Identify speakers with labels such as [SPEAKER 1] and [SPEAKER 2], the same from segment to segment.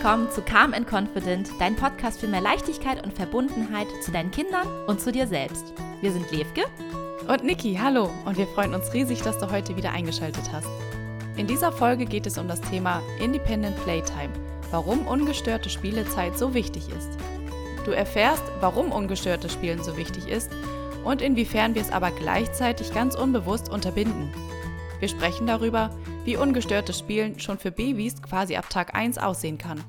[SPEAKER 1] willkommen zu Calm and Confident, dein Podcast für mehr Leichtigkeit und Verbundenheit zu deinen Kindern und zu dir selbst. Wir sind Levke
[SPEAKER 2] und Niki, hallo und wir freuen uns riesig, dass du heute wieder eingeschaltet hast. In dieser Folge geht es um das Thema Independent Playtime, warum ungestörte Spielezeit so wichtig ist. Du erfährst, warum ungestörtes Spielen so wichtig ist und inwiefern wir es aber gleichzeitig ganz unbewusst unterbinden. Wir sprechen darüber, wie ungestörtes Spielen schon für Babys quasi ab Tag 1 aussehen kann.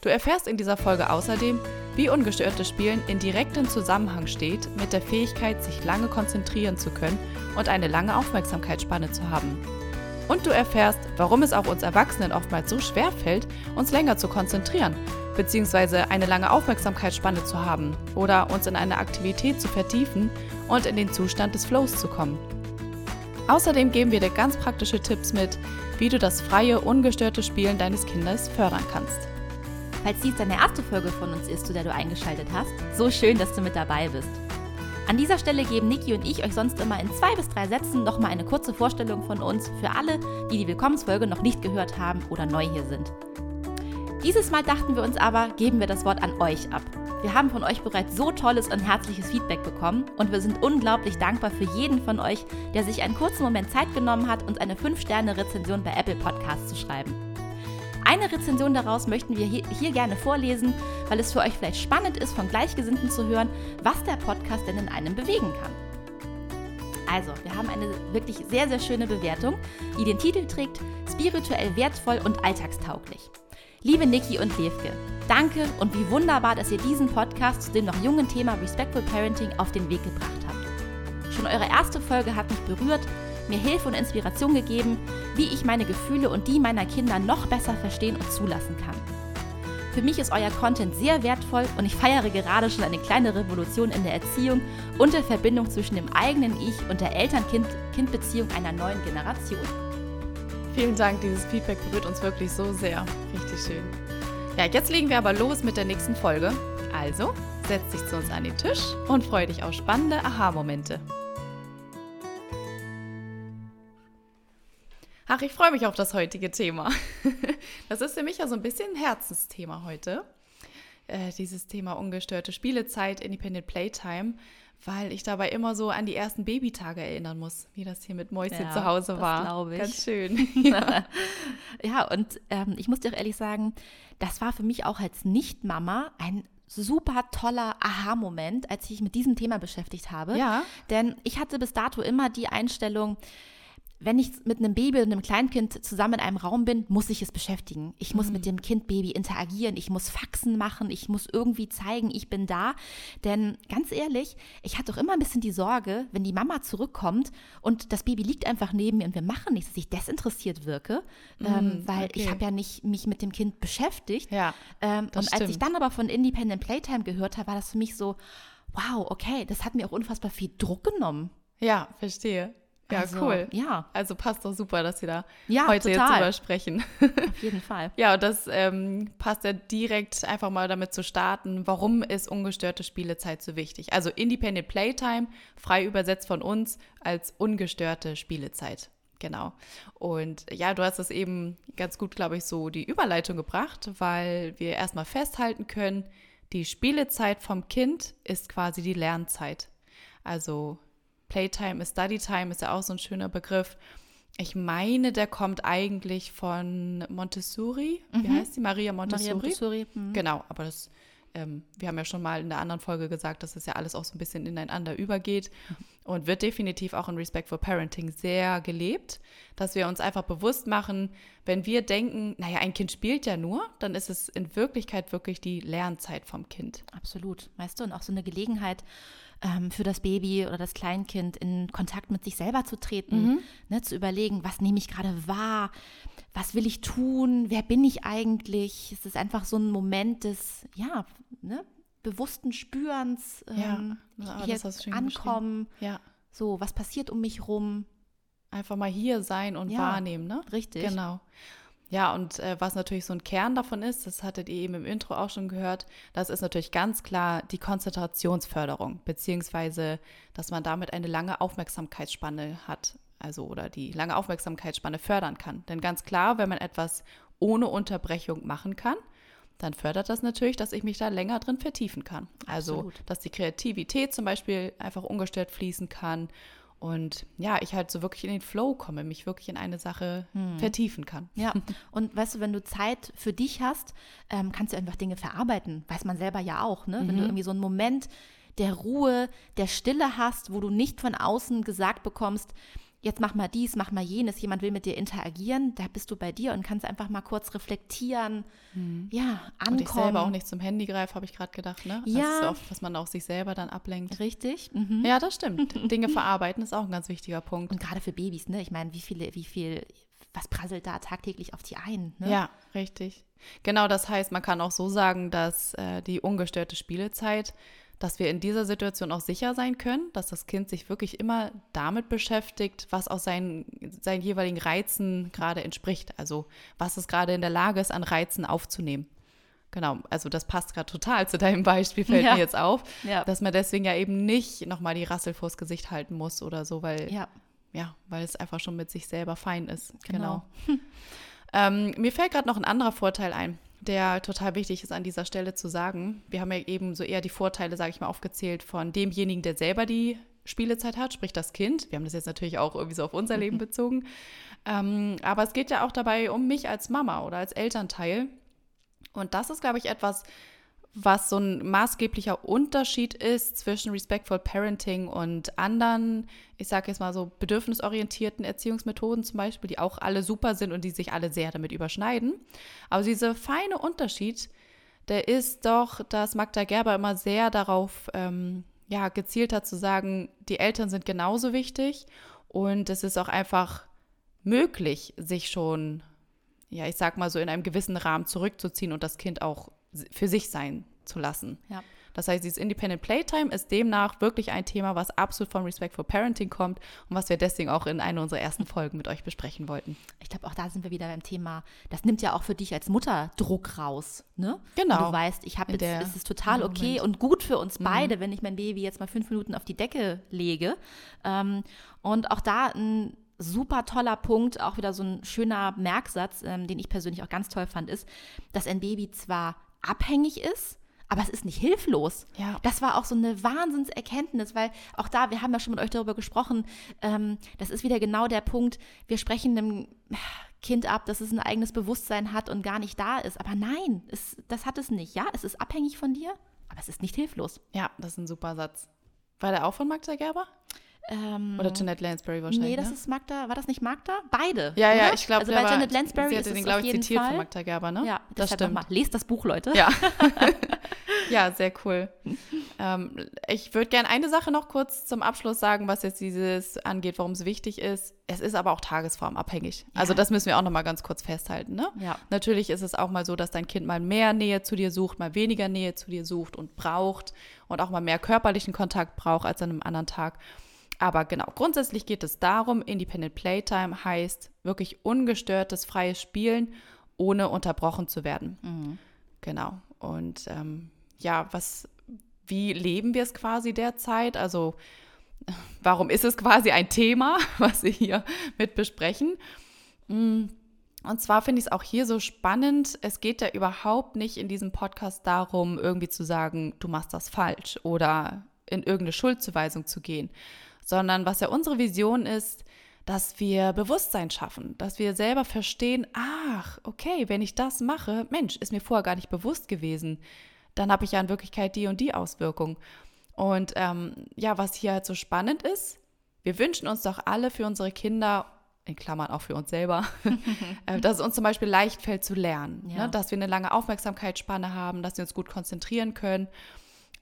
[SPEAKER 2] Du erfährst in dieser Folge außerdem, wie ungestörtes Spielen in direktem Zusammenhang steht mit der Fähigkeit, sich lange konzentrieren zu können und eine lange Aufmerksamkeitsspanne zu haben. Und du erfährst, warum es auch uns Erwachsenen oftmals so schwer fällt, uns länger zu konzentrieren, beziehungsweise eine lange Aufmerksamkeitsspanne zu haben oder uns in eine Aktivität zu vertiefen und in den Zustand des Flows zu kommen. Außerdem geben wir dir ganz praktische Tipps mit, wie du das freie, ungestörte Spielen deines Kindes fördern kannst.
[SPEAKER 1] Falls dies deine erste Folge von uns ist, zu der du eingeschaltet hast, so schön, dass du mit dabei bist. An dieser Stelle geben Niki und ich euch sonst immer in zwei bis drei Sätzen nochmal eine kurze Vorstellung von uns für alle, die die Willkommensfolge noch nicht gehört haben oder neu hier sind. Dieses Mal dachten wir uns aber, geben wir das Wort an euch ab. Wir haben von euch bereits so tolles und herzliches Feedback bekommen und wir sind unglaublich dankbar für jeden von euch, der sich einen kurzen Moment Zeit genommen hat, uns eine 5-Sterne-Rezension bei Apple Podcasts zu schreiben. Eine Rezension daraus möchten wir hier, gerne vorlesen, weil es für euch vielleicht spannend ist, von Gleichgesinnten zu hören, was der Podcast denn in einem bewegen kann. Also, wir haben eine wirklich sehr, sehr schöne Bewertung, die den Titel trägt Spirituell wertvoll und alltagstauglich. Liebe Niki und Levke, danke und wie wunderbar, dass ihr diesen Podcast zu dem noch jungen Thema Respectful Parenting auf den Weg gebracht habt. Schon eure erste Folge hat mich berührt, mir Hilfe und Inspiration gegeben, wie ich meine Gefühle und die meiner Kinder noch besser verstehen und zulassen kann. Für mich ist euer Content sehr wertvoll und ich feiere gerade schon eine kleine Revolution in der Erziehung und der Verbindung zwischen dem eigenen Ich und der Eltern-Kind-Beziehung einer neuen Generation.
[SPEAKER 2] Vielen Dank, dieses Feedback berührt uns wirklich so sehr. Richtig schön. Ja, jetzt legen wir aber los mit der nächsten Folge. Also, setz dich zu uns an den Tisch und freu dich auf spannende Aha-Momente. Ach, ich freue mich auf das heutige Thema. Das ist für mich ja so ein bisschen ein Herzensthema heute. Äh, dieses Thema ungestörte Spielezeit, Independent Playtime weil ich dabei immer so an die ersten Babytage erinnern muss, wie das hier mit Mäuschen ja, zu Hause war.
[SPEAKER 1] Glaube ich.
[SPEAKER 2] Ganz schön.
[SPEAKER 1] ja. ja, und ähm, ich muss dir auch ehrlich sagen, das war für mich auch als Nicht-Mama ein super toller Aha-Moment, als ich mich mit diesem Thema beschäftigt habe.
[SPEAKER 2] Ja.
[SPEAKER 1] Denn ich hatte bis dato immer die Einstellung, wenn ich mit einem Baby und einem Kleinkind zusammen in einem Raum bin, muss ich es beschäftigen. Ich muss mhm. mit dem Kind Baby interagieren, ich muss Faxen machen, ich muss irgendwie zeigen, ich bin da. Denn ganz ehrlich, ich hatte auch immer ein bisschen die Sorge, wenn die Mama zurückkommt und das Baby liegt einfach neben mir und wir machen nichts, dass ich desinteressiert wirke, mhm, ähm, weil okay. ich habe ja nicht mich mit dem Kind beschäftigt.
[SPEAKER 2] Ja,
[SPEAKER 1] ähm, und als stimmt. ich dann aber von Independent Playtime gehört habe, war das für mich so, wow, okay, das hat mir auch unfassbar viel Druck genommen.
[SPEAKER 2] Ja, verstehe. Ja,
[SPEAKER 1] also,
[SPEAKER 2] cool.
[SPEAKER 1] Ja.
[SPEAKER 2] Also passt doch super, dass wir da
[SPEAKER 1] ja,
[SPEAKER 2] heute
[SPEAKER 1] total.
[SPEAKER 2] jetzt drüber sprechen.
[SPEAKER 1] Auf jeden Fall.
[SPEAKER 2] ja, und das ähm, passt ja direkt einfach mal damit zu starten, warum ist ungestörte Spielezeit so wichtig? Also Independent Playtime, frei übersetzt von uns als ungestörte Spielezeit. Genau. Und ja, du hast es eben ganz gut, glaube ich, so die Überleitung gebracht, weil wir erstmal festhalten können, die Spielezeit vom Kind ist quasi die Lernzeit. Also Playtime ist Studytime, ist ja auch so ein schöner Begriff. Ich meine, der kommt eigentlich von Montessori. Mhm. Wie heißt die? Maria Montessori.
[SPEAKER 1] Maria Montessori.
[SPEAKER 2] Mhm. Genau, aber das, ähm, wir haben ja schon mal in der anderen Folge gesagt, dass es ja alles auch so ein bisschen ineinander übergeht mhm. und wird definitiv auch in Respectful Parenting sehr gelebt, dass wir uns einfach bewusst machen, wenn wir denken, naja, ein Kind spielt ja nur, dann ist es in Wirklichkeit wirklich die Lernzeit vom Kind.
[SPEAKER 1] Absolut, weißt du, und auch so eine Gelegenheit, ähm, für das Baby oder das Kleinkind in Kontakt mit sich selber zu treten, mhm. ne, zu überlegen, was nehme ich gerade wahr, was will ich tun, wer bin ich eigentlich. Es ist einfach so ein Moment des, ja, ne, bewussten Spürens, ähm, ja, hier ankommen,
[SPEAKER 2] ja.
[SPEAKER 1] so, was passiert um mich rum.
[SPEAKER 2] Einfach mal hier sein und ja, wahrnehmen, ne?
[SPEAKER 1] Richtig.
[SPEAKER 2] Genau. Ja, und äh, was natürlich so ein Kern davon ist, das hattet ihr eben im Intro auch schon gehört, das ist natürlich ganz klar die Konzentrationsförderung, beziehungsweise, dass man damit eine lange Aufmerksamkeitsspanne hat, also oder die lange Aufmerksamkeitsspanne fördern kann. Denn ganz klar, wenn man etwas ohne Unterbrechung machen kann, dann fördert das natürlich, dass ich mich da länger drin vertiefen kann. Also,
[SPEAKER 1] Absolut.
[SPEAKER 2] dass die Kreativität zum Beispiel einfach ungestört fließen kann und ja, ich halt so wirklich in den Flow komme, mich wirklich in eine Sache
[SPEAKER 1] Hm.
[SPEAKER 2] vertiefen kann.
[SPEAKER 1] Ja, und weißt du, wenn du Zeit für dich hast, ähm, kannst du einfach Dinge verarbeiten. Weiß man selber ja auch, ne? Wenn du irgendwie so einen Moment der Ruhe, der Stille hast, wo du nicht von außen gesagt bekommst, jetzt mach mal dies, mach mal jenes, jemand will mit dir interagieren, da bist du bei dir und kannst einfach mal kurz reflektieren, ja, ankommen.
[SPEAKER 2] Und ich selber auch nicht zum Handy greife, habe ich gerade gedacht, ne? Das
[SPEAKER 1] Ja.
[SPEAKER 2] ist so oft, dass man auch sich selber dann ablenkt.
[SPEAKER 1] Richtig. Mhm.
[SPEAKER 2] Ja, das stimmt. Dinge verarbeiten ist auch ein ganz wichtiger Punkt.
[SPEAKER 1] Und gerade für Babys, ne? Ich meine, wie viele, wie viel, was prasselt da tagtäglich auf die ein? Ne?
[SPEAKER 2] Ja, richtig. Genau, das heißt, man kann auch so sagen, dass äh, die ungestörte Spielezeit, dass wir in dieser Situation auch sicher sein können, dass das Kind sich wirklich immer damit beschäftigt, was aus seinen, seinen jeweiligen Reizen gerade entspricht. Also was es gerade in der Lage ist, an Reizen aufzunehmen. Genau, also das passt gerade total zu deinem Beispiel, fällt
[SPEAKER 1] Ja.
[SPEAKER 2] mir jetzt auf,
[SPEAKER 1] Ja.
[SPEAKER 2] dass man deswegen ja eben nicht nochmal die Rassel vors Gesicht halten muss oder so, weil
[SPEAKER 1] Ja,
[SPEAKER 2] ja, weil es einfach schon mit sich selber fein ist.
[SPEAKER 1] Genau.
[SPEAKER 2] Genau. ähm, mir fällt gerade noch ein anderer Vorteil ein, der total wichtig ist an dieser Stelle zu sagen. Wir haben ja eben so eher die Vorteile, sage ich mal, aufgezählt von demjenigen, der selber die Spielezeit hat, sprich das Kind. Wir haben das jetzt natürlich auch irgendwie so auf unser Leben bezogen. Ähm, aber es geht ja auch dabei um mich als Mama oder als Elternteil. Und das ist, glaube ich, etwas, was so ein maßgeblicher Unterschied ist zwischen Respectful Parenting und anderen, ich sage jetzt mal so bedürfnisorientierten Erziehungsmethoden zum Beispiel, die auch alle super sind und die sich alle sehr damit überschneiden. Aber dieser feine Unterschied, der ist doch, dass Magda Gerber immer sehr darauf ähm, ja, gezielt hat zu sagen, die Eltern sind genauso wichtig und es ist auch einfach möglich, sich schon, ja, ich sag mal so in einem gewissen Rahmen zurückzuziehen und das Kind auch für sich sein zu lassen.
[SPEAKER 1] ja.
[SPEAKER 2] Das heißt, dieses Independent Playtime ist demnach wirklich ein Thema, was absolut vom Respectful Parenting kommt und was wir deswegen auch in einer unserer ersten Folgen mit euch besprechen wollten.
[SPEAKER 1] Ich glaube, auch da sind wir wieder beim Thema. Das nimmt ja auch für dich als Mutter Druck raus, ne?
[SPEAKER 2] Genau.
[SPEAKER 1] Wenn du weißt, ich habe jetzt,
[SPEAKER 2] der-
[SPEAKER 1] es ist total
[SPEAKER 2] im
[SPEAKER 1] okay
[SPEAKER 2] Moment. Mhm.
[SPEAKER 1] und gut für uns beide, wenn ich mein Baby jetzt mal fünf Minuten auf die Decke lege. Ähm, und auch da ein super toller Punkt, auch wieder so ein schöner Merksatz, ähm, den ich persönlich auch ganz toll fand, ist, dass ein Baby zwar abhängig ist, aber es ist nicht hilflos.
[SPEAKER 2] Ja.
[SPEAKER 1] Das war auch so eine Wahnsinnserkenntnis, weil auch da, wir haben ja schon mit euch darüber gesprochen, ähm, das ist wieder genau der Punkt, wir sprechen einem Kind ab, dass es ein eigenes Bewusstsein hat und gar nicht da ist. Aber nein, es, das hat es nicht. Ja, es ist abhängig von dir, aber es ist nicht hilflos.
[SPEAKER 2] Ja, das ist ein super Satz. War der auch von Magda Gerber?
[SPEAKER 1] Ähm,
[SPEAKER 2] Oder Jeanette Lansbury wahrscheinlich?
[SPEAKER 1] nee, das
[SPEAKER 2] ne?
[SPEAKER 1] ist Magda, war das nicht Magda? Beide.
[SPEAKER 2] Ja, ja,
[SPEAKER 1] oder?
[SPEAKER 2] ich glaube,
[SPEAKER 1] Also bei Janet Lansbury
[SPEAKER 2] sie
[SPEAKER 1] ist
[SPEAKER 2] hatte
[SPEAKER 1] es
[SPEAKER 2] den, glaube ich, zitiert
[SPEAKER 1] Fall.
[SPEAKER 2] von Magda Gerber, ne?
[SPEAKER 1] Ja,
[SPEAKER 2] das stimmt.
[SPEAKER 1] nochmal. Lest das Buch, Leute.
[SPEAKER 2] Ja. ja, sehr cool. Ähm, ich würde gerne eine Sache noch kurz zum Abschluss sagen, was jetzt dieses angeht, warum es wichtig ist. Es ist aber auch tagesformabhängig. Also das müssen wir auch noch mal ganz kurz festhalten. Ne?
[SPEAKER 1] Ja.
[SPEAKER 2] Natürlich ist es auch mal so, dass dein Kind mal mehr Nähe zu dir sucht, mal weniger Nähe zu dir sucht und braucht und auch mal mehr körperlichen Kontakt braucht als an einem anderen Tag. Aber genau, grundsätzlich geht es darum, Independent Playtime heißt wirklich ungestörtes freies Spielen, ohne unterbrochen zu werden. Genau. Und ähm, ja, was, wie leben wir es quasi derzeit? Also, warum ist es quasi ein Thema, was wir hier mit besprechen? Mm, Und zwar finde ich es auch hier so spannend. Es geht ja überhaupt nicht in diesem Podcast darum, irgendwie zu sagen, du machst das falsch oder in irgendeine Schuldzuweisung zu gehen, sondern was ja unsere Vision ist, dass wir Bewusstsein schaffen, dass wir selber verstehen, ach, okay, wenn ich das mache, Mensch, ist mir vorher gar nicht bewusst gewesen, dann habe ich ja in Wirklichkeit die und die Auswirkung. Und ähm, ja, was hier halt so spannend ist, wir wünschen uns doch alle für unsere Kinder, in Klammern auch für uns selber, äh, dass es uns zum Beispiel leicht fällt zu lernen,
[SPEAKER 1] Ja.
[SPEAKER 2] ne? dass wir eine lange Aufmerksamkeitsspanne haben, dass wir uns gut konzentrieren können.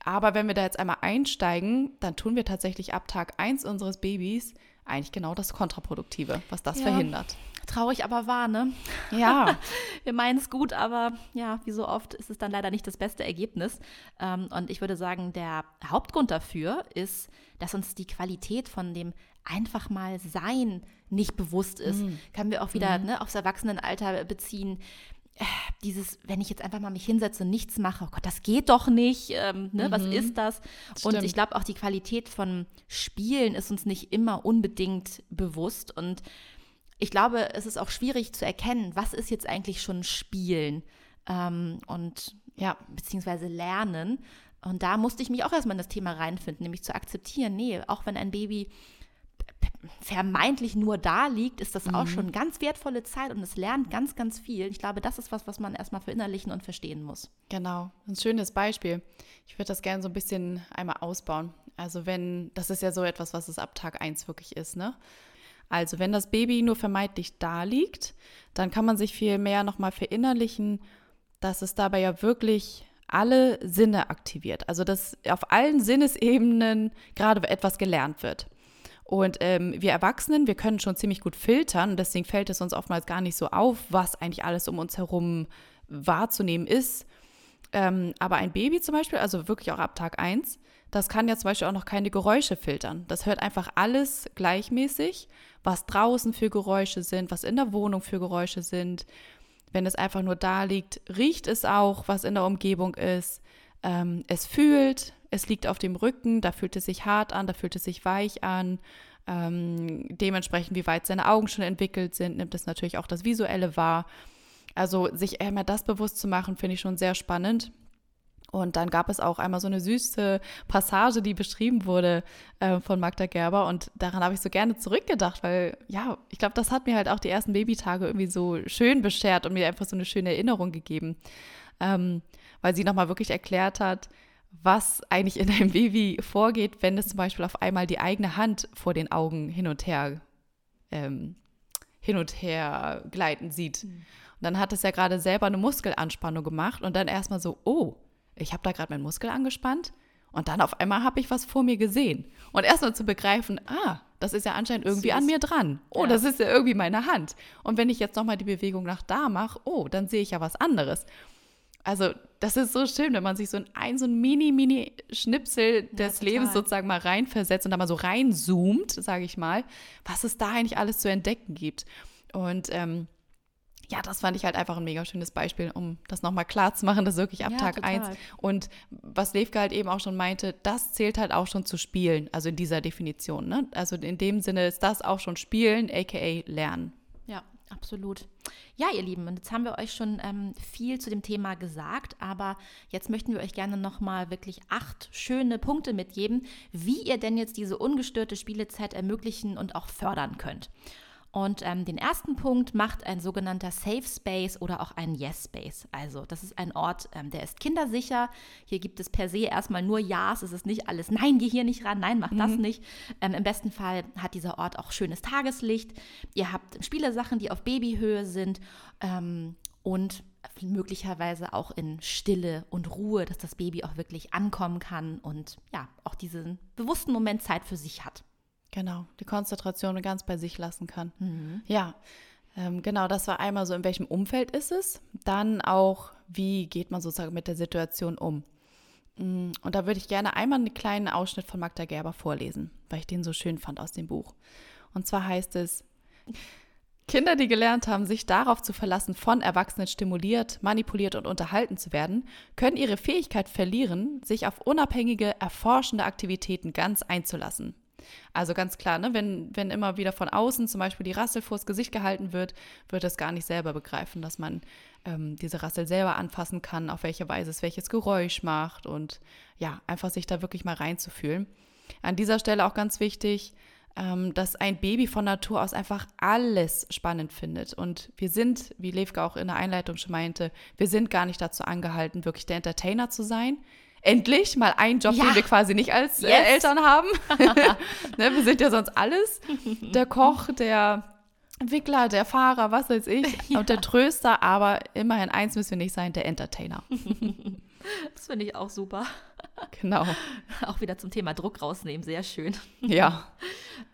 [SPEAKER 2] Aber wenn wir da jetzt einmal einsteigen, dann tun wir tatsächlich ab Tag 1 unseres Babys eigentlich genau das Kontraproduktive, was das
[SPEAKER 1] Ja.
[SPEAKER 2] verhindert.
[SPEAKER 1] Traurig, aber wahr, ne?
[SPEAKER 2] Ja,
[SPEAKER 1] Wir meinen es gut, aber ja, wie so oft ist es dann leider nicht das beste Ergebnis. Ähm, und ich würde sagen, der Hauptgrund dafür ist, dass uns die Qualität von dem einfach mal Sein nicht bewusst ist. Können wir auch wieder ne, aufs Erwachsenenalter beziehen. Dieses, wenn ich jetzt einfach mal mich hinsetze und nichts mache, oh Gott, das geht doch nicht, ähm, ne, was ist das? Und
[SPEAKER 2] Stimmt.
[SPEAKER 1] ich glaube, auch die Qualität von Spielen ist uns nicht immer unbedingt bewusst. Und ich glaube, es ist auch schwierig zu erkennen, was ist jetzt eigentlich schon Spielen. ähm, und ja, beziehungsweise lernen. Und da musste ich mich auch erstmal in das Thema reinfinden, nämlich zu akzeptieren, nee, auch wenn ein Baby vermeintlich nur da liegt, ist das mhm. auch schon ganz wertvolle Zeit und es lernt ganz, ganz viel. Ich glaube, das ist was, was man erstmal verinnerlichen und verstehen muss.
[SPEAKER 2] Genau, ein schönes Beispiel. Ich würde das gerne so ein bisschen einmal ausbauen. Also wenn, das ist ja so etwas, was es ab Tag 1 wirklich ist, ne? Also wenn das Baby nur vermeintlich da liegt, dann kann man sich viel mehr nochmal verinnerlichen, dass es dabei ja wirklich alle Sinne aktiviert. Also dass auf allen Sinnesebenen gerade etwas gelernt wird. Und ähm, wir Erwachsenen, wir können schon ziemlich gut filtern. Und deswegen fällt es uns oftmals gar nicht so auf, was eigentlich alles um uns herum wahrzunehmen ist. Ähm, aber ein Baby zum Beispiel, also wirklich auch ab Tag 1, das kann ja zum Beispiel auch noch keine Geräusche filtern. Das hört einfach alles gleichmäßig, was draußen für Geräusche sind, was in der Wohnung für Geräusche sind. Wenn es einfach nur da liegt, riecht es auch, was in der Umgebung ist. Ähm, es fühlt, es liegt auf dem Rücken, da fühlt es sich hart an, da fühlt es sich weich an. Ähm, dementsprechend, wie weit seine Augen schon entwickelt sind, nimmt es natürlich auch das Visuelle wahr. Also sich einmal das bewusst zu machen, finde ich schon sehr spannend. Und dann gab es auch einmal so eine süße Passage, die beschrieben wurde äh, von Magda Gerber. Und daran habe ich so gerne zurückgedacht, weil ja, ich glaube, das hat mir halt auch die ersten Babytage irgendwie so schön beschert und mir einfach so eine schöne Erinnerung gegeben. Ähm, weil sie nochmal wirklich erklärt hat, was eigentlich in einem Baby vorgeht, wenn es zum Beispiel auf einmal die eigene Hand vor den Augen hin und her ähm, hin und her gleiten sieht. Mhm. Und dann hat es ja gerade selber eine Muskelanspannung gemacht und dann erstmal so, oh, ich habe da gerade meinen Muskel angespannt und dann auf einmal habe ich was vor mir gesehen. Und erstmal zu begreifen, ah, das ist ja anscheinend irgendwie Süß. an mir dran. Oh, ja. das ist ja irgendwie meine Hand. Und wenn ich jetzt nochmal die Bewegung nach da mache, oh, dann sehe ich ja was anderes. Also, das ist so schön, wenn man sich so in ein, so ein mini, mini Schnipsel des ja, Lebens sozusagen mal reinversetzt und da mal so reinzoomt, sage ich mal, was es da eigentlich alles zu entdecken gibt. Und ähm, ja, das fand ich halt einfach ein mega schönes Beispiel, um das nochmal klar zu machen, dass wirklich ab ja, Tag 1 und was Levka halt eben auch schon meinte, das zählt halt auch schon zu spielen, also in dieser Definition. Ne? Also in dem Sinne ist das auch schon Spielen, aka Lernen.
[SPEAKER 1] Ja, absolut. Ja, ihr Lieben, und jetzt haben wir euch schon ähm, viel zu dem Thema gesagt, aber jetzt möchten wir euch gerne nochmal wirklich acht schöne Punkte mitgeben, wie ihr denn jetzt diese ungestörte Spielezeit ermöglichen und auch fördern könnt. Und ähm, den ersten Punkt macht ein sogenannter Safe Space oder auch ein Yes Space. Also das ist ein Ort, ähm, der ist kindersicher. Hier gibt es per se erstmal nur Ja's. Es ist nicht alles, nein, geh hier nicht ran, nein, mach mhm. das nicht. Ähm, Im besten Fall hat dieser Ort auch schönes Tageslicht. Ihr habt Spielesachen, die auf Babyhöhe sind ähm, und möglicherweise auch in Stille und Ruhe, dass das Baby auch wirklich ankommen kann und ja, auch diesen bewussten Moment Zeit für sich hat.
[SPEAKER 2] Genau, die Konzentration ganz bei sich lassen kann. Mhm. Ja, ähm, genau, das war einmal so, in welchem Umfeld ist es. Dann auch, wie geht man sozusagen mit der Situation um. Mm, und da würde ich gerne einmal einen kleinen Ausschnitt von Magda Gerber vorlesen, weil ich den so schön fand aus dem Buch. Und zwar heißt es, Kinder, die gelernt haben, sich darauf zu verlassen, von Erwachsenen stimuliert, manipuliert und unterhalten zu werden, können ihre Fähigkeit verlieren, sich auf unabhängige, erforschende Aktivitäten ganz einzulassen. Also ganz klar, ne, wenn, wenn immer wieder von außen zum Beispiel die Rassel vors Gesicht gehalten wird, wird es gar nicht selber begreifen, dass man ähm, diese Rassel selber anfassen kann, auf welche Weise es welches Geräusch macht und ja, einfach sich da wirklich mal reinzufühlen. An dieser Stelle auch ganz wichtig, ähm, dass ein Baby von Natur aus einfach alles spannend findet. Und wir sind, wie Levka auch in der Einleitung schon meinte, wir sind gar nicht dazu angehalten, wirklich der Entertainer zu sein endlich mal einen Job, ja. den wir quasi nicht als äh, yes. äh, Eltern haben. ne, wir sind ja sonst alles. Der Koch, der Entwickler, der Fahrer, was weiß ich, ja. und der Tröster, aber immerhin eins müssen wir nicht sein, der Entertainer.
[SPEAKER 1] das finde ich auch super.
[SPEAKER 2] Genau.
[SPEAKER 1] Auch wieder zum Thema Druck rausnehmen, sehr schön.
[SPEAKER 2] Ja.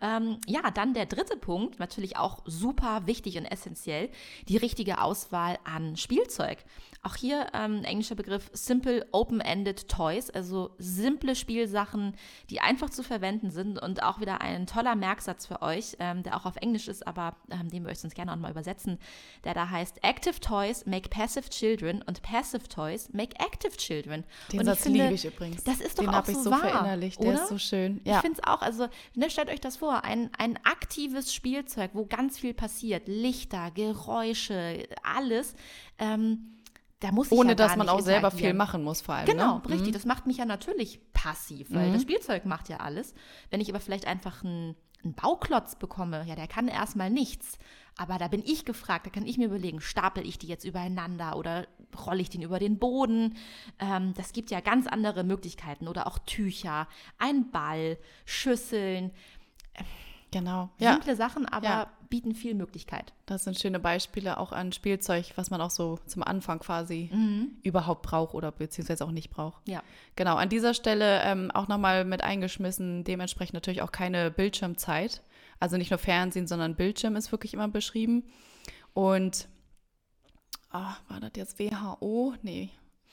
[SPEAKER 1] Ähm, ja, dann der dritte Punkt, natürlich auch super wichtig und essentiell, die richtige Auswahl an Spielzeug. Auch hier ähm, englischer Begriff Simple Open-Ended Toys, also simple Spielsachen, die einfach zu verwenden sind und auch wieder ein toller Merksatz für euch, ähm, der auch auf Englisch ist, aber ähm, den wir euch sonst gerne auch mal übersetzen, der da heißt Active Toys make passive children und passive Toys make active children.
[SPEAKER 2] Den und Satz liebe ich übrigens.
[SPEAKER 1] Das ist doch
[SPEAKER 2] den
[SPEAKER 1] auch so
[SPEAKER 2] ich so
[SPEAKER 1] wahr,
[SPEAKER 2] verinnerlicht,
[SPEAKER 1] oder?
[SPEAKER 2] der ist so schön.
[SPEAKER 1] Ja. Ich finde es auch, also ne, stellt euch das vor, ein, ein aktives Spielzeug, wo ganz viel passiert, Lichter, Geräusche, alles. Ähm, da muss ich
[SPEAKER 2] Ohne
[SPEAKER 1] ja
[SPEAKER 2] dass man auch selber viel machen muss, vor allem.
[SPEAKER 1] Genau,
[SPEAKER 2] ne?
[SPEAKER 1] richtig.
[SPEAKER 2] Mhm.
[SPEAKER 1] Das macht mich ja natürlich passiv, weil das Spielzeug macht ja alles. Wenn ich aber vielleicht einfach einen, einen Bauklotz bekomme, ja, der kann erstmal nichts. Aber da bin ich gefragt, da kann ich mir überlegen, stapel ich die jetzt übereinander oder rolle ich den über den Boden? Ähm, das gibt ja ganz andere Möglichkeiten. Oder auch Tücher, ein Ball, Schüsseln.
[SPEAKER 2] Genau. Ja,
[SPEAKER 1] Simple Sachen, aber
[SPEAKER 2] Ja.
[SPEAKER 1] bieten viel Möglichkeit.
[SPEAKER 2] das sind schöne Beispiele auch an Spielzeug, was man auch so zum Anfang quasi
[SPEAKER 1] Mhm.
[SPEAKER 2] überhaupt braucht oder beziehungsweise auch nicht braucht.
[SPEAKER 1] Ja.
[SPEAKER 2] Genau, an dieser Stelle ähm, auch nochmal mit eingeschmissen, dementsprechend natürlich auch keine Bildschirmzeit. Also nicht nur Fernsehen, sondern Bildschirm ist wirklich immer beschrieben. Und, ah, war das jetzt WHO? Nee,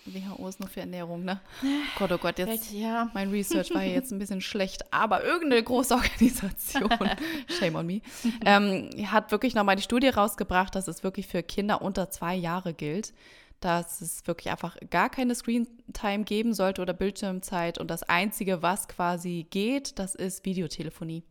[SPEAKER 2] WHO ist nur für Ernährung, ne? Gott, oh Gott, jetzt
[SPEAKER 1] ja.
[SPEAKER 2] mein Research war jetzt ein bisschen schlecht, aber irgendeine große Organisation, shame on me, ähm, hat wirklich nochmal die Studie rausgebracht, dass es wirklich für Kinder unter zwei Jahre gilt, dass es wirklich einfach gar keine Screentime geben sollte oder Bildschirmzeit und das Einzige, was quasi geht, das ist Videotelefonie.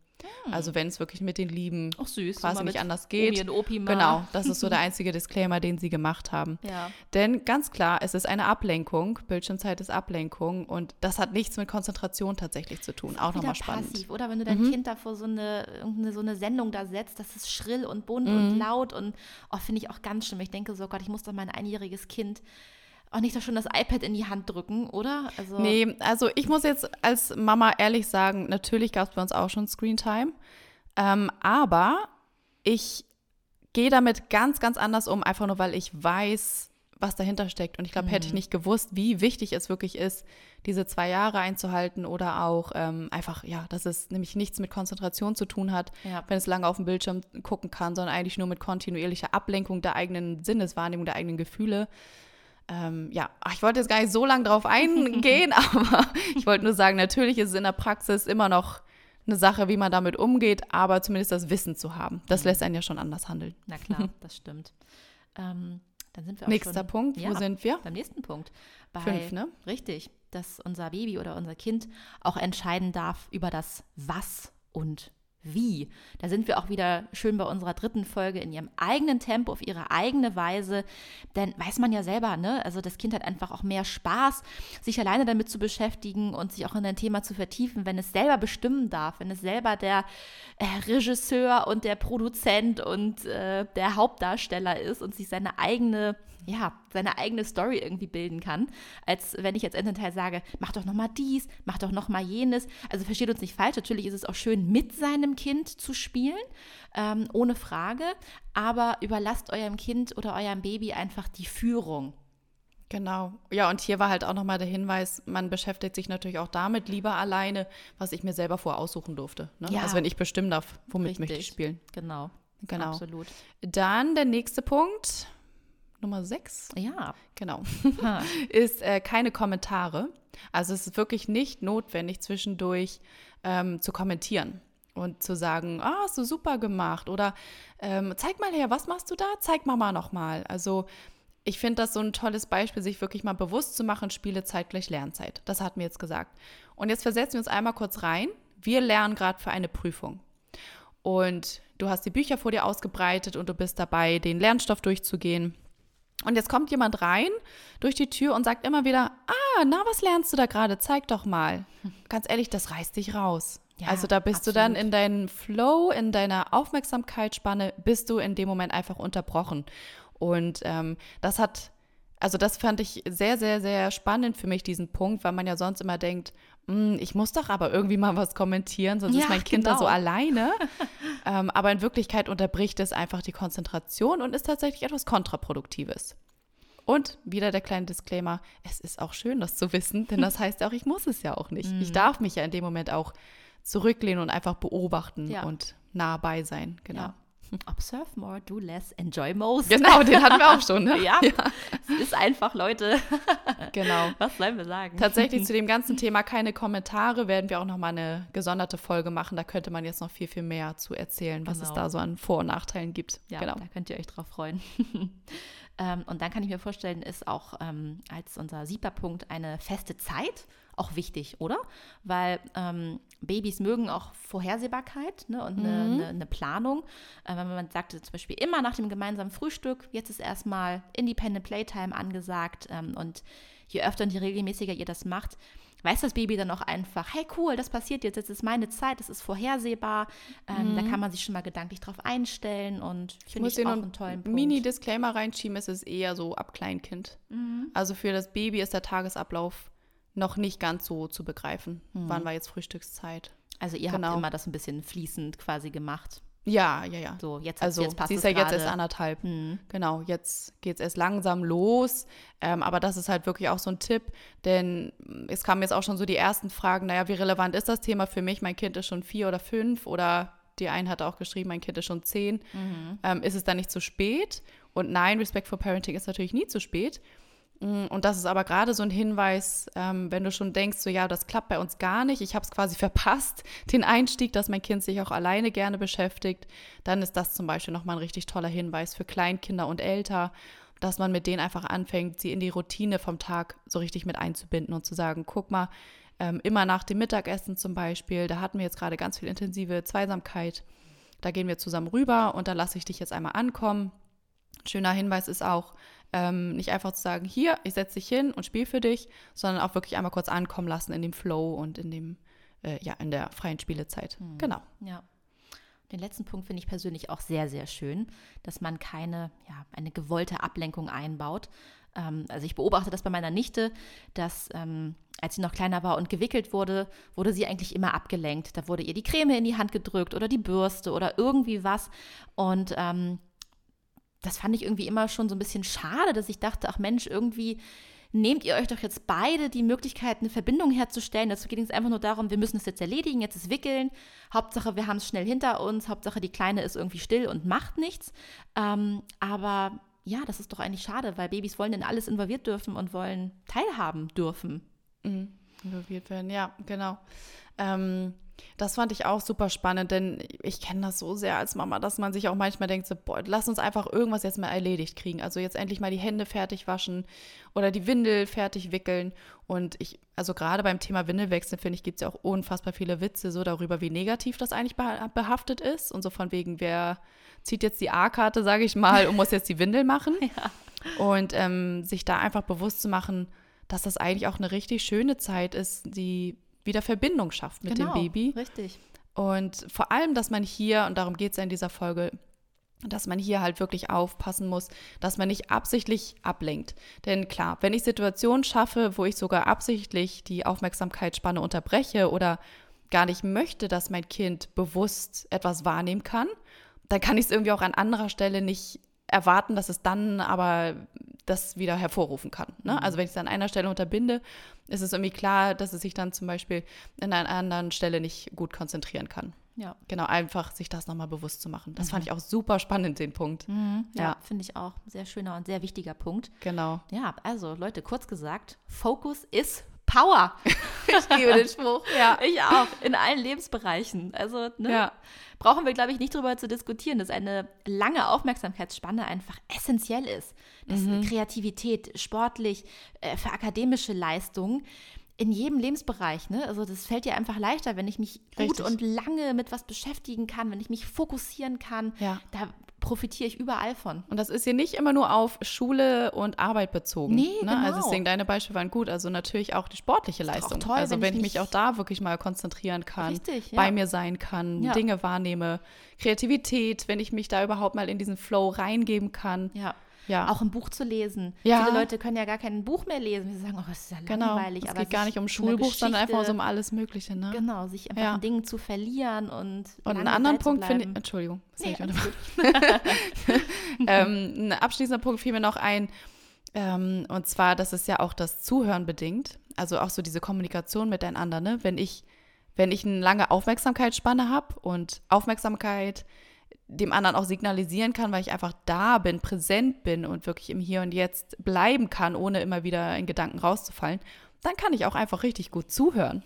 [SPEAKER 2] Also wenn es wirklich mit den Lieben
[SPEAKER 1] Auch süß.
[SPEAKER 2] quasi nicht anders geht.
[SPEAKER 1] Omi und Opi mal.
[SPEAKER 2] Genau, das ist so der einzige Disclaimer, den sie gemacht haben.
[SPEAKER 1] Ja.
[SPEAKER 2] Denn ganz klar, es ist eine Ablenkung. Bildschirmzeit ist Ablenkung und das hat nichts mit Konzentration tatsächlich zu tun. Auch nochmal spannend. Mhm.
[SPEAKER 1] passiv, oder? Wenn du dein Kind da vor so eine, so eine Sendung da setzt, das ist schrill und bunt
[SPEAKER 2] Mhm.
[SPEAKER 1] und laut und oh, finde ich auch ganz schlimm. Ich denke so, Gott, ich muss doch mein einjähriges Kind auch nicht doch schon das iPad in die Hand drücken, oder? Also,
[SPEAKER 2] Nee, also ich muss jetzt als Mama ehrlich sagen, natürlich gab es bei uns auch schon Screentime. Ähm, aber ich gehe damit ganz, ganz anders um, einfach nur weil ich weiß, was dahinter steckt. Und ich glaube, hätte ich nicht gewusst, wie wichtig es wirklich ist, diese zwei Jahre einzuhalten oder auch ähm, einfach, ja, dass es nämlich nichts mit Konzentration zu tun hat,
[SPEAKER 1] Ja.
[SPEAKER 2] wenn es lange auf dem Bildschirm gucken kann, sondern eigentlich nur mit kontinuierlicher Ablenkung der eigenen Sinneswahrnehmung, der eigenen Gefühle. Ähm, ja, ich wollte jetzt gar nicht so lange drauf eingehen, aber ich wollte nur sagen, natürlich ist es in der Praxis immer noch eine Sache, wie man damit umgeht, aber zumindest das Wissen zu haben, das lässt einen ja schon anders handeln.
[SPEAKER 1] Na klar, das stimmt. Ähm, dann sind wir auch
[SPEAKER 2] Nächster
[SPEAKER 1] schon,
[SPEAKER 2] Punkt,
[SPEAKER 1] ja,
[SPEAKER 2] wo sind wir?
[SPEAKER 1] Beim nächsten Punkt. Bei,
[SPEAKER 2] Fünf, ne?
[SPEAKER 1] Richtig, dass unser Baby oder unser Kind auch entscheiden darf über das Was und Wie. Da sind wir auch wieder schön bei unserer dritten Folge in ihrem eigenen Tempo, auf ihre eigene Weise. Denn weiß man ja selber, ne? Also das Kind hat einfach auch mehr Spaß, sich alleine damit zu beschäftigen und sich auch in ein Thema zu vertiefen, wenn es selber bestimmen darf, wenn es selber der äh, Regisseur und der Produzent und äh, der Hauptdarsteller ist und sich seine eigene ja, seine eigene Story irgendwie bilden kann, als wenn ich jetzt Elternteil sage, mach doch noch mal dies, mach doch noch mal jenes. Also versteht uns nicht falsch, natürlich ist es auch schön, mit seinem Kind zu spielen, ähm, ohne Frage, aber überlasst eurem Kind oder eurem Baby einfach die Führung.
[SPEAKER 2] Genau. Ja, und hier war halt auch nochmal der Hinweis, man beschäftigt sich natürlich auch damit lieber alleine, was ich mir selber vorher aussuchen durfte. Ne?
[SPEAKER 1] Ja.
[SPEAKER 2] Also wenn ich bestimmen darf, womit möchte ich
[SPEAKER 1] Richtig.
[SPEAKER 2] spielen.
[SPEAKER 1] Genau.
[SPEAKER 2] Genau.
[SPEAKER 1] Absolut.
[SPEAKER 2] Dann der nächste Punkt, Nummer sechs.
[SPEAKER 1] Ja.
[SPEAKER 2] Genau.
[SPEAKER 1] Ha.
[SPEAKER 2] ist äh, keine Kommentare. Also es ist wirklich nicht notwendig, zwischendurch ähm, zu kommentieren und zu sagen, ah, hast du super gemacht oder ähm, zeig mal her, was machst du da? Zeig Mama noch mal. Also ich finde das so ein tolles Beispiel, sich wirklich mal bewusst zu machen, Spielezeit gleich Lernzeit. Das hatten wir jetzt gesagt. Und jetzt versetzen wir uns einmal kurz rein. Wir lernen gerade für eine Prüfung. Und du hast die Bücher vor dir ausgebreitet und du bist dabei, den Lernstoff durchzugehen. Und jetzt kommt jemand rein durch die Tür und sagt immer wieder, ah, na, was lernst du da gerade? Zeig doch mal. Ganz ehrlich, das reißt dich raus.
[SPEAKER 1] Ja,
[SPEAKER 2] also da bist du dann
[SPEAKER 1] absolut.
[SPEAKER 2] in deinem Flow, in deiner Aufmerksamkeitsspanne, bist du in dem Moment einfach unterbrochen. Und ähm, das hat, also das fand ich sehr, sehr, sehr spannend für mich, diesen Punkt, weil man ja sonst immer denkt, "Hm, ich muss doch aber irgendwie mal was kommentieren, sonst
[SPEAKER 1] Ja,
[SPEAKER 2] ist mein Kind da so
[SPEAKER 1] genau.
[SPEAKER 2] alleine. ähm, aber in Wirklichkeit unterbricht es einfach die Konzentration und ist tatsächlich etwas Kontraproduktives. Und wieder der kleine Disclaimer, es ist auch schön, das zu wissen, denn das heißt auch, ich muss es ja auch nicht.
[SPEAKER 1] Mhm.
[SPEAKER 2] Ich darf mich ja in dem Moment auch zurücklehnen und einfach beobachten
[SPEAKER 1] Ja.
[SPEAKER 2] und nah bei sein. Genau.
[SPEAKER 1] Ja. Observe more, do less, enjoy most.
[SPEAKER 2] Genau, den hatten wir auch schon. Ne?
[SPEAKER 1] Ja, es ist einfach, Leute.
[SPEAKER 2] Genau.
[SPEAKER 1] Was sollen wir sagen?
[SPEAKER 2] Tatsächlich zu dem ganzen Thema keine Kommentare werden wir auch nochmal eine gesonderte Folge machen. Da könnte man jetzt noch viel, viel mehr zu erzählen, was es
[SPEAKER 1] Genau.
[SPEAKER 2] da so an Vor- und Nachteilen gibt.
[SPEAKER 1] Ja,
[SPEAKER 2] genau.
[SPEAKER 1] da könnt ihr euch drauf freuen. Ähm, und dann kann ich mir vorstellen, ist auch ähm, als unser siebter Punkt eine feste Zeit auch wichtig, oder? Weil ähm, Babys mögen auch Vorhersehbarkeit ne, und eine,
[SPEAKER 2] Mhm.
[SPEAKER 1] eine, eine Planung. Äh, wenn man sagt, zum Beispiel immer nach dem gemeinsamen Frühstück, jetzt ist erstmal Independent Playtime angesagt ähm, und je öfter und je regelmäßiger ihr das macht, weiß das Baby dann auch einfach, hey cool, das passiert jetzt, jetzt ist meine Zeit, das ist vorhersehbar, ähm, da kann man sich schon mal gedanklich drauf einstellen und
[SPEAKER 2] Mhm. Ich
[SPEAKER 1] finde
[SPEAKER 2] muss
[SPEAKER 1] ich
[SPEAKER 2] hier
[SPEAKER 1] auch
[SPEAKER 2] noch
[SPEAKER 1] einen tollen Punkt.
[SPEAKER 2] Mini-Disclaimer reinschieben, es ist eher so ab Kleinkind.
[SPEAKER 1] Mhm.
[SPEAKER 2] Also für das Baby ist der Tagesablauf noch nicht ganz so zu begreifen. Wann war jetzt Frühstückszeit?
[SPEAKER 1] Also ihr
[SPEAKER 2] Genau.
[SPEAKER 1] habt immer das ein bisschen fließend quasi gemacht.
[SPEAKER 2] Ja, ja, ja.
[SPEAKER 1] So, jetzt,
[SPEAKER 2] Also
[SPEAKER 1] jetzt passt
[SPEAKER 2] sie
[SPEAKER 1] es
[SPEAKER 2] ist ja jetzt
[SPEAKER 1] gerade.
[SPEAKER 2] erst anderthalb.
[SPEAKER 1] Mhm.
[SPEAKER 2] Genau, jetzt geht es erst langsam los. Ähm, aber das ist halt wirklich auch so ein Tipp, denn es kamen jetzt auch schon so die ersten Fragen, naja, wie relevant ist das Thema für mich? Mein Kind ist schon vier oder fünf oder die eine hat auch geschrieben, mein Kind ist schon zehn. Ähm, ist es dann nicht zu spät? Und nein, Respectful Parenting ist natürlich nie zu spät. Mm, Und das ist aber gerade so ein Hinweis, ähm, wenn du schon denkst, so ja, das klappt bei uns gar nicht, ich habe es quasi verpasst, den Einstieg, dass mein Kind sich auch alleine gerne beschäftigt, dann ist das zum Beispiel nochmal ein richtig toller Hinweis für Kleinkinder und älter, dass man mit denen einfach anfängt, sie in die Routine vom Tag so richtig mit einzubinden und zu sagen, guck mal, ähm, immer nach dem Mittagessen zum Beispiel, da hatten wir jetzt gerade ganz viel intensive Zweisamkeit, da gehen wir zusammen rüber und da lasse ich dich jetzt einmal ankommen. Schöner Hinweis ist auch, ähm, nicht einfach zu sagen, hier, ich setze dich hin und spiele für dich, sondern auch wirklich einmal kurz ankommen lassen in dem Flow und in dem, äh, ja, in der freien Spielezeit. Genau.
[SPEAKER 1] Ja. Den letzten Punkt finde ich persönlich auch sehr, sehr schön, dass man keine, ja, eine gewollte Ablenkung einbaut. Ähm, also ich beobachte das bei meiner Nichte, dass ähm, als sie noch kleiner war und gewickelt wurde, wurde sie eigentlich immer abgelenkt. Da wurde ihr die Creme in die Hand gedrückt oder die Bürste oder irgendwie was. Und ähm, das fand ich irgendwie immer schon so ein bisschen schade, dass ich dachte, ach Mensch, irgendwie nehmt ihr euch doch jetzt beide die Möglichkeit, eine Verbindung herzustellen. Dazu geht es einfach nur darum, wir müssen es jetzt erledigen, jetzt ist Wickeln. Hauptsache, wir haben es schnell hinter uns. Hauptsache, die Kleine ist irgendwie still und macht nichts. Ähm, aber ja, das ist doch eigentlich schade, weil Babys wollen in alles involviert dürfen und wollen teilhaben dürfen.
[SPEAKER 2] Mhm. Involviert werden, ja, genau. Ähm, das fand ich auch super spannend, denn ich kenne das so sehr als Mama, dass man sich auch manchmal denkt, so, boah, lass uns einfach irgendwas jetzt mal erledigt kriegen. Also jetzt endlich mal die Hände fertig waschen oder die Windel fertig wickeln. Und ich, also gerade beim Thema Windelwechsel, finde ich, gibt es ja auch unfassbar viele Witze so darüber, wie negativ das eigentlich beha- behaftet ist. Und so von wegen, wer zieht jetzt die A-Karte, sage ich mal, und muss jetzt die Windel machen. Und ähm, sich da einfach bewusst zu machen, dass das eigentlich auch eine richtig schöne Zeit ist, die wieder Verbindung schafft mit
[SPEAKER 1] Genau,
[SPEAKER 2] dem Baby.
[SPEAKER 1] Richtig.
[SPEAKER 2] Und vor allem, dass man hier, und darum geht es ja in dieser Folge, dass man hier halt wirklich aufpassen muss, dass man nicht absichtlich ablenkt. Denn klar, wenn ich Situationen schaffe, wo ich sogar absichtlich die Aufmerksamkeitsspanne unterbreche oder gar nicht möchte, dass mein Kind bewusst etwas wahrnehmen kann, dann kann ich es irgendwie auch an anderer Stelle nicht erwarten, dass es dann aber das wieder hervorrufen kann. Ne? Also wenn ich es an einer Stelle unterbinde, ist es irgendwie klar, dass es sich dann zum Beispiel an einer anderen Stelle nicht gut konzentrieren kann.
[SPEAKER 1] Ja.
[SPEAKER 2] Genau, einfach sich das nochmal bewusst zu machen. Das fand ich auch super spannend, den Punkt.
[SPEAKER 1] Ja,
[SPEAKER 2] Ja.
[SPEAKER 1] finde ich auch. Sehr schöner und sehr wichtiger Punkt.
[SPEAKER 2] Genau.
[SPEAKER 1] Ja, also Leute, kurz gesagt, Focus ist Power. ich liebe den Spruch. Ja. Ich auch. In allen Lebensbereichen. Also, ne?
[SPEAKER 2] Ja.
[SPEAKER 1] Brauchen wir, glaube ich, nicht drüber zu diskutieren, dass eine lange Aufmerksamkeitsspanne einfach essentiell ist. Dass Kreativität, sportlich, äh, für akademische Leistungen in jedem Lebensbereich, ne? Also das fällt dir einfach leichter, wenn ich mich gut
[SPEAKER 2] Richtig.
[SPEAKER 1] und lange mit was beschäftigen kann, wenn ich mich fokussieren kann.
[SPEAKER 2] Ja.
[SPEAKER 1] Da profitiere ich überall von.
[SPEAKER 2] Und das ist hier nicht immer nur auf Schule und Arbeit bezogen.
[SPEAKER 1] Nee,
[SPEAKER 2] ne? Also
[SPEAKER 1] genau.
[SPEAKER 2] deswegen, deine Beispiele waren gut. Also natürlich auch die sportliche Leistung.
[SPEAKER 1] toll,
[SPEAKER 2] also
[SPEAKER 1] wenn
[SPEAKER 2] wenn,
[SPEAKER 1] ich
[SPEAKER 2] ich mich
[SPEAKER 1] mich-
[SPEAKER 2] auch da wirklich mal konzentrieren kann,
[SPEAKER 1] Richtig, ja.
[SPEAKER 2] bei mir sein kann,
[SPEAKER 1] Ja.
[SPEAKER 2] Dinge wahrnehme, Kreativität, wenn ich mich da überhaupt mal in diesen Flow reingeben kann.
[SPEAKER 1] Ja.
[SPEAKER 2] Ja.
[SPEAKER 1] Auch ein Buch zu lesen.
[SPEAKER 2] Ja.
[SPEAKER 1] Viele Leute können ja gar kein Buch mehr lesen. Sie sagen, oh, das ist ja
[SPEAKER 2] Genau.
[SPEAKER 1] langweilig.
[SPEAKER 2] Es geht gar nicht um Schulbuch, sondern einfach so um alles Mögliche. Ne?
[SPEAKER 1] Genau, sich einfach
[SPEAKER 2] Ja.
[SPEAKER 1] in Dingen zu verlieren und.
[SPEAKER 2] Und einen anderen
[SPEAKER 1] zu
[SPEAKER 2] Punkt finde ich. Entschuldigung, das
[SPEAKER 1] Nee,
[SPEAKER 2] ähm, ein abschließender Punkt fiel mir noch ein, ähm, und zwar, dass es ja auch das Zuhören bedingt, also auch so diese Kommunikation miteinander, ne? Wenn ich, wenn ich eine lange Aufmerksamkeitsspanne habe und Aufmerksamkeit dem anderen auch signalisieren kann, weil ich einfach da bin, präsent bin und wirklich im Hier und Jetzt bleiben kann, ohne immer wieder in Gedanken rauszufallen, dann kann ich auch einfach richtig gut zuhören.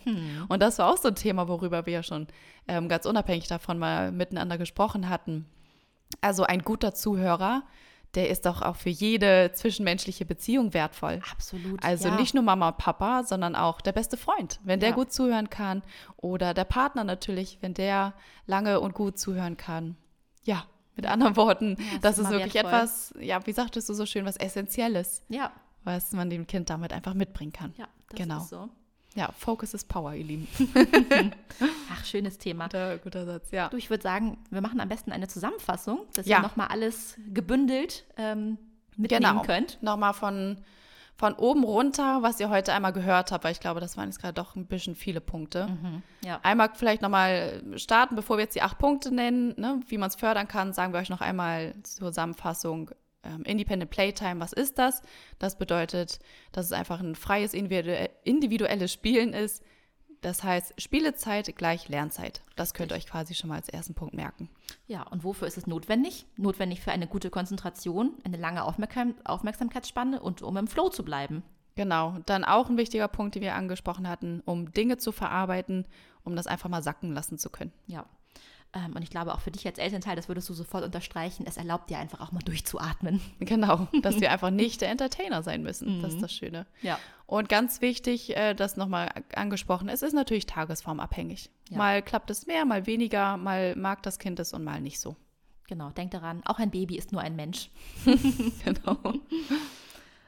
[SPEAKER 2] Und das war auch so ein Thema, worüber wir ja schon ähm, ganz unabhängig davon mal miteinander gesprochen hatten. Also ein guter Zuhörer, der ist doch auch für jede zwischenmenschliche Beziehung wertvoll.
[SPEAKER 1] Absolut.
[SPEAKER 2] Also
[SPEAKER 1] ja.
[SPEAKER 2] nicht nur Mama und Papa, sondern auch der beste Freund, wenn der
[SPEAKER 1] Ja.
[SPEAKER 2] gut zuhören kann. Oder der Partner natürlich, wenn der lange und gut zuhören kann. Ja, mit anderen Worten,
[SPEAKER 1] Ja, ist
[SPEAKER 2] das ist
[SPEAKER 1] immer
[SPEAKER 2] wirklich
[SPEAKER 1] wertvoll.
[SPEAKER 2] etwas, ja, wie sagtest du so schön, was Essentielles,
[SPEAKER 1] Ja,
[SPEAKER 2] was man dem Kind damit einfach mitbringen kann.
[SPEAKER 1] ja, das
[SPEAKER 2] Genau.
[SPEAKER 1] ist so.
[SPEAKER 2] Ja, Focus is Power, ihr Lieben.
[SPEAKER 1] Ach, schönes Thema.
[SPEAKER 2] Guter, guter Satz, ja.
[SPEAKER 1] Du, ich würde sagen, wir machen am besten eine Zusammenfassung, dass
[SPEAKER 2] Ja.
[SPEAKER 1] ihr nochmal alles gebündelt ähm, mitnehmen
[SPEAKER 2] Genau.
[SPEAKER 1] könnt.
[SPEAKER 2] Nochmal von, von oben runter, was ihr heute einmal gehört habt, weil ich glaube, das waren jetzt gerade doch ein bisschen viele Punkte.
[SPEAKER 1] Ja.
[SPEAKER 2] Einmal vielleicht nochmal starten, bevor wir jetzt die acht Punkte nennen, ne, wie man es fördern kann, sagen wir euch noch einmal zur Zusammenfassung. Ähm, Independent Playtime, was ist das? Das bedeutet, dass es einfach ein freies, individu- individuelles Spielen ist. Das heißt, Spielezeit gleich Lernzeit. Das könnt ihr euch quasi schon mal als ersten Punkt merken.
[SPEAKER 1] Ja, und wofür ist es notwendig? Notwendig für eine gute Konzentration, eine lange Aufmerksam Aufmerksamkeitsspanne und um im Flow zu bleiben.
[SPEAKER 2] Genau. Dann auch ein wichtiger Punkt, den wir angesprochen hatten, um Dinge zu verarbeiten, um das einfach mal sacken lassen zu können.
[SPEAKER 1] Ja. Ähm, und ich glaube, auch für dich als Elternteil, das würdest du sofort unterstreichen, es erlaubt dir einfach auch mal durchzuatmen.
[SPEAKER 2] Genau, dass wir einfach nicht der Entertainer sein müssen. Das ist das Schöne.
[SPEAKER 1] Ja.
[SPEAKER 2] Und ganz wichtig, äh, das nochmal angesprochen, es ist natürlich tagesformabhängig.
[SPEAKER 1] Ja.
[SPEAKER 2] Mal klappt es mehr, mal weniger, mal mag das Kind es und mal nicht so.
[SPEAKER 1] Genau, denk daran, auch ein Baby ist nur ein Mensch.
[SPEAKER 2] Genau.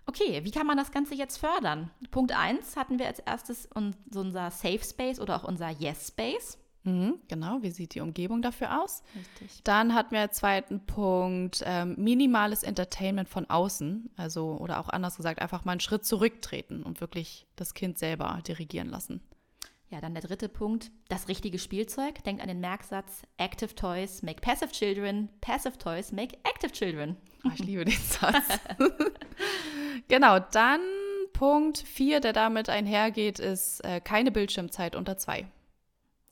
[SPEAKER 1] Okay, wie kann man das Ganze jetzt fördern? Punkt 1 hatten wir als erstes unser Safe Space oder auch unser Yes Space.
[SPEAKER 2] Mhm, genau, wie sieht die Umgebung dafür aus?
[SPEAKER 1] Richtig.
[SPEAKER 2] Dann hatten wir als zweiten Punkt ähm, minimales Entertainment von außen. Also, oder auch anders gesagt, einfach mal einen Schritt zurücktreten und wirklich das Kind selber dirigieren lassen.
[SPEAKER 1] Ja, dann der dritte Punkt, das richtige Spielzeug. Denkt an den Merksatz, Active Toys make passive children, passive Toys make active children.
[SPEAKER 2] Oh, ich liebe den Satz. genau, dann Punkt 4, der damit einhergeht, ist äh, keine Bildschirmzeit unter zwei.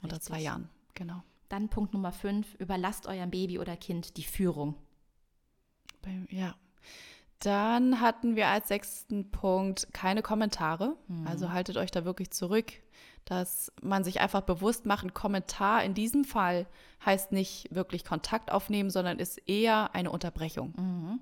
[SPEAKER 2] Unter
[SPEAKER 1] Richtig.
[SPEAKER 2] zwei Jahren, genau.
[SPEAKER 1] Dann Punkt Nummer 5, überlasst eurem Baby oder Kind die Führung.
[SPEAKER 2] Ja. Dann hatten wir als sechsten Punkt keine Kommentare. Also haltet euch da wirklich zurück, dass man sich einfach bewusst macht, ein Kommentar in diesem Fall heißt nicht wirklich Kontakt aufnehmen, sondern ist eher eine Unterbrechung.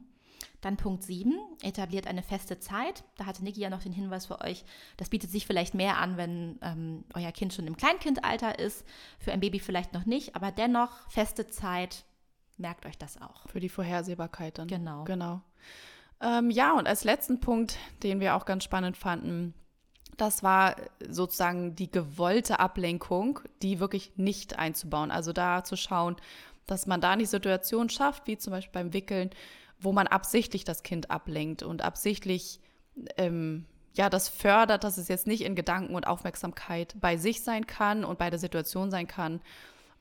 [SPEAKER 1] Dann Punkt 7, etabliert eine feste Zeit. Da hatte Niki ja noch den Hinweis für euch, das bietet sich vielleicht mehr an, wenn ähm, euer Kind schon im Kleinkindalter ist, für ein Baby vielleicht noch nicht, aber dennoch feste Zeit, merkt euch das auch.
[SPEAKER 2] Für die Vorhersehbarkeit dann.
[SPEAKER 1] Genau.
[SPEAKER 2] Genau. Ähm, ja, und als letzten Punkt, den wir auch ganz spannend fanden, das war sozusagen die gewollte Ablenkung, die wirklich nicht einzubauen. Also da zu schauen, dass man da die Situation schafft, wie zum Beispiel beim Wickeln, wo man absichtlich das Kind ablenkt und absichtlich ähm, ja das fördert, dass es jetzt nicht in Gedanken und Aufmerksamkeit bei sich sein kann und bei der Situation sein kann.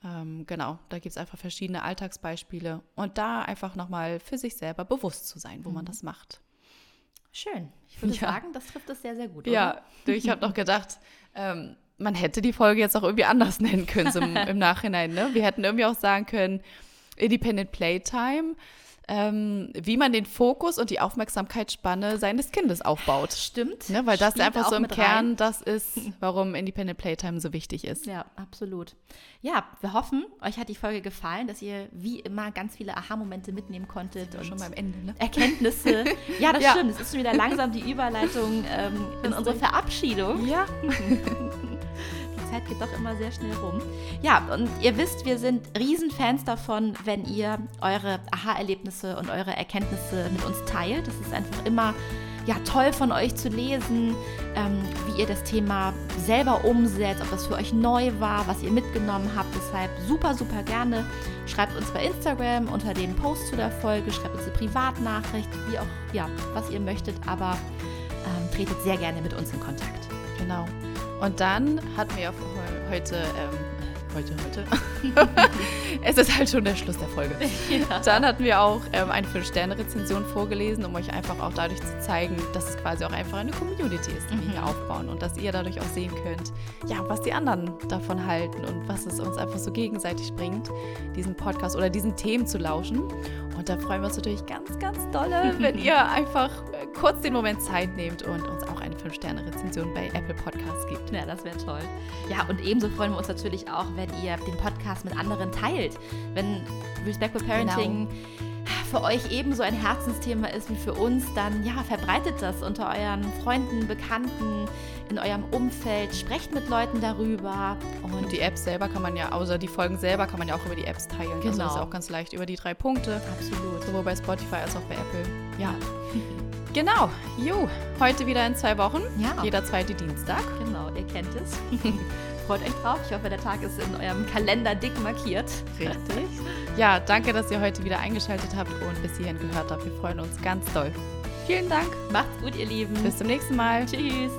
[SPEAKER 2] Ähm, genau, da gibt es einfach verschiedene Alltagsbeispiele und da einfach nochmal für sich selber bewusst zu sein, wo man das macht.
[SPEAKER 1] Schön. Ich würde
[SPEAKER 2] Ja.
[SPEAKER 1] sagen, das trifft es sehr, sehr gut.
[SPEAKER 2] Ja,
[SPEAKER 1] Oder?
[SPEAKER 2] du, ich habe noch gedacht, ähm, man hätte die Folge jetzt auch irgendwie anders nennen können so im, im Nachhinein. Ne? Wir hätten irgendwie auch sagen können, Independent Playtime, ähm, wie man den Fokus und die Aufmerksamkeitsspanne seines Kindes aufbaut.
[SPEAKER 1] Stimmt.
[SPEAKER 2] Ne? Weil das einfach so im Kern
[SPEAKER 1] rein.
[SPEAKER 2] das ist, warum Independent Playtime so wichtig ist.
[SPEAKER 1] Ja, absolut. Ja, wir hoffen, euch hat die Folge gefallen, dass ihr wie immer ganz viele Aha-Momente mitnehmen konntet und
[SPEAKER 2] Schon beim Ende, ne?
[SPEAKER 1] Erkenntnisse. Ja, das
[SPEAKER 2] Ja.
[SPEAKER 1] stimmt. Es ist schon wieder langsam die Überleitung ähm, in unsere Verabschiedung.
[SPEAKER 2] Ja.
[SPEAKER 1] Zeit geht doch immer sehr schnell rum. Ja, und ihr wisst, wir sind Riesenfans davon, wenn ihr eure Aha-Erlebnisse und eure Erkenntnisse mit uns teilt. Das ist einfach immer ja, toll von euch zu lesen, ähm, wie ihr das Thema selber umsetzt, ob das für euch neu war, was ihr mitgenommen habt. Deshalb super, super gerne. Schreibt uns bei Instagram unter den Post zu der Folge, schreibt uns eine Privatnachricht, wie auch, ja, was ihr möchtet, aber ähm, tretet sehr gerne mit uns in Kontakt.
[SPEAKER 2] Genau. Und dann hatten wir ja heu- heute, ähm, heute, heute. es ist halt schon der Schluss der Folge. Dann hatten wir auch ähm, eine 5-Sterne-Rezension vorgelesen, um euch einfach auch dadurch zu zeigen, dass es quasi auch einfach eine Community ist, die wir hier aufbauen und dass ihr dadurch auch sehen könnt, ja, was die anderen davon halten und was es uns einfach so gegenseitig bringt, diesen Podcast oder diesen Themen zu lauschen. Und da freuen wir uns natürlich ganz, ganz dolle, wenn ihr einfach äh, kurz den Moment Zeit nehmt und uns auch 5-Sterne-Rezension bei Apple Podcasts gibt.
[SPEAKER 1] Ja, das wäre toll. Ja, und ebenso freuen wir uns natürlich auch, wenn ihr den Podcast mit anderen teilt. Wenn Respectful Parenting für euch ebenso ein Herzensthema ist wie für uns, dann ja, verbreitet das unter euren Freunden, Bekannten, in eurem Umfeld, sprecht mit Leuten darüber.
[SPEAKER 2] Und, und die Apps selber kann man ja, außer die Folgen selber kann man ja auch über die Apps teilen. Genau. Also das ist
[SPEAKER 1] Genau.
[SPEAKER 2] auch ganz leicht über die drei Punkte.
[SPEAKER 1] Absolut.
[SPEAKER 2] Sowohl bei Spotify als auch bei Apple. Ja. genau. Jo, heute wieder in zwei Wochen.
[SPEAKER 1] Ja.
[SPEAKER 2] Jeder zweite Dienstag.
[SPEAKER 1] Genau, ihr kennt es. Freut euch drauf. Ich hoffe, der Tag ist in eurem Kalender dick markiert.
[SPEAKER 2] Richtig. Ja, danke, dass ihr heute wieder eingeschaltet habt und bis hierhin gehört habt. Wir freuen uns ganz doll. Vielen Dank.
[SPEAKER 1] Macht's gut, ihr Lieben.
[SPEAKER 2] Bis zum nächsten Mal.
[SPEAKER 1] Tschüss.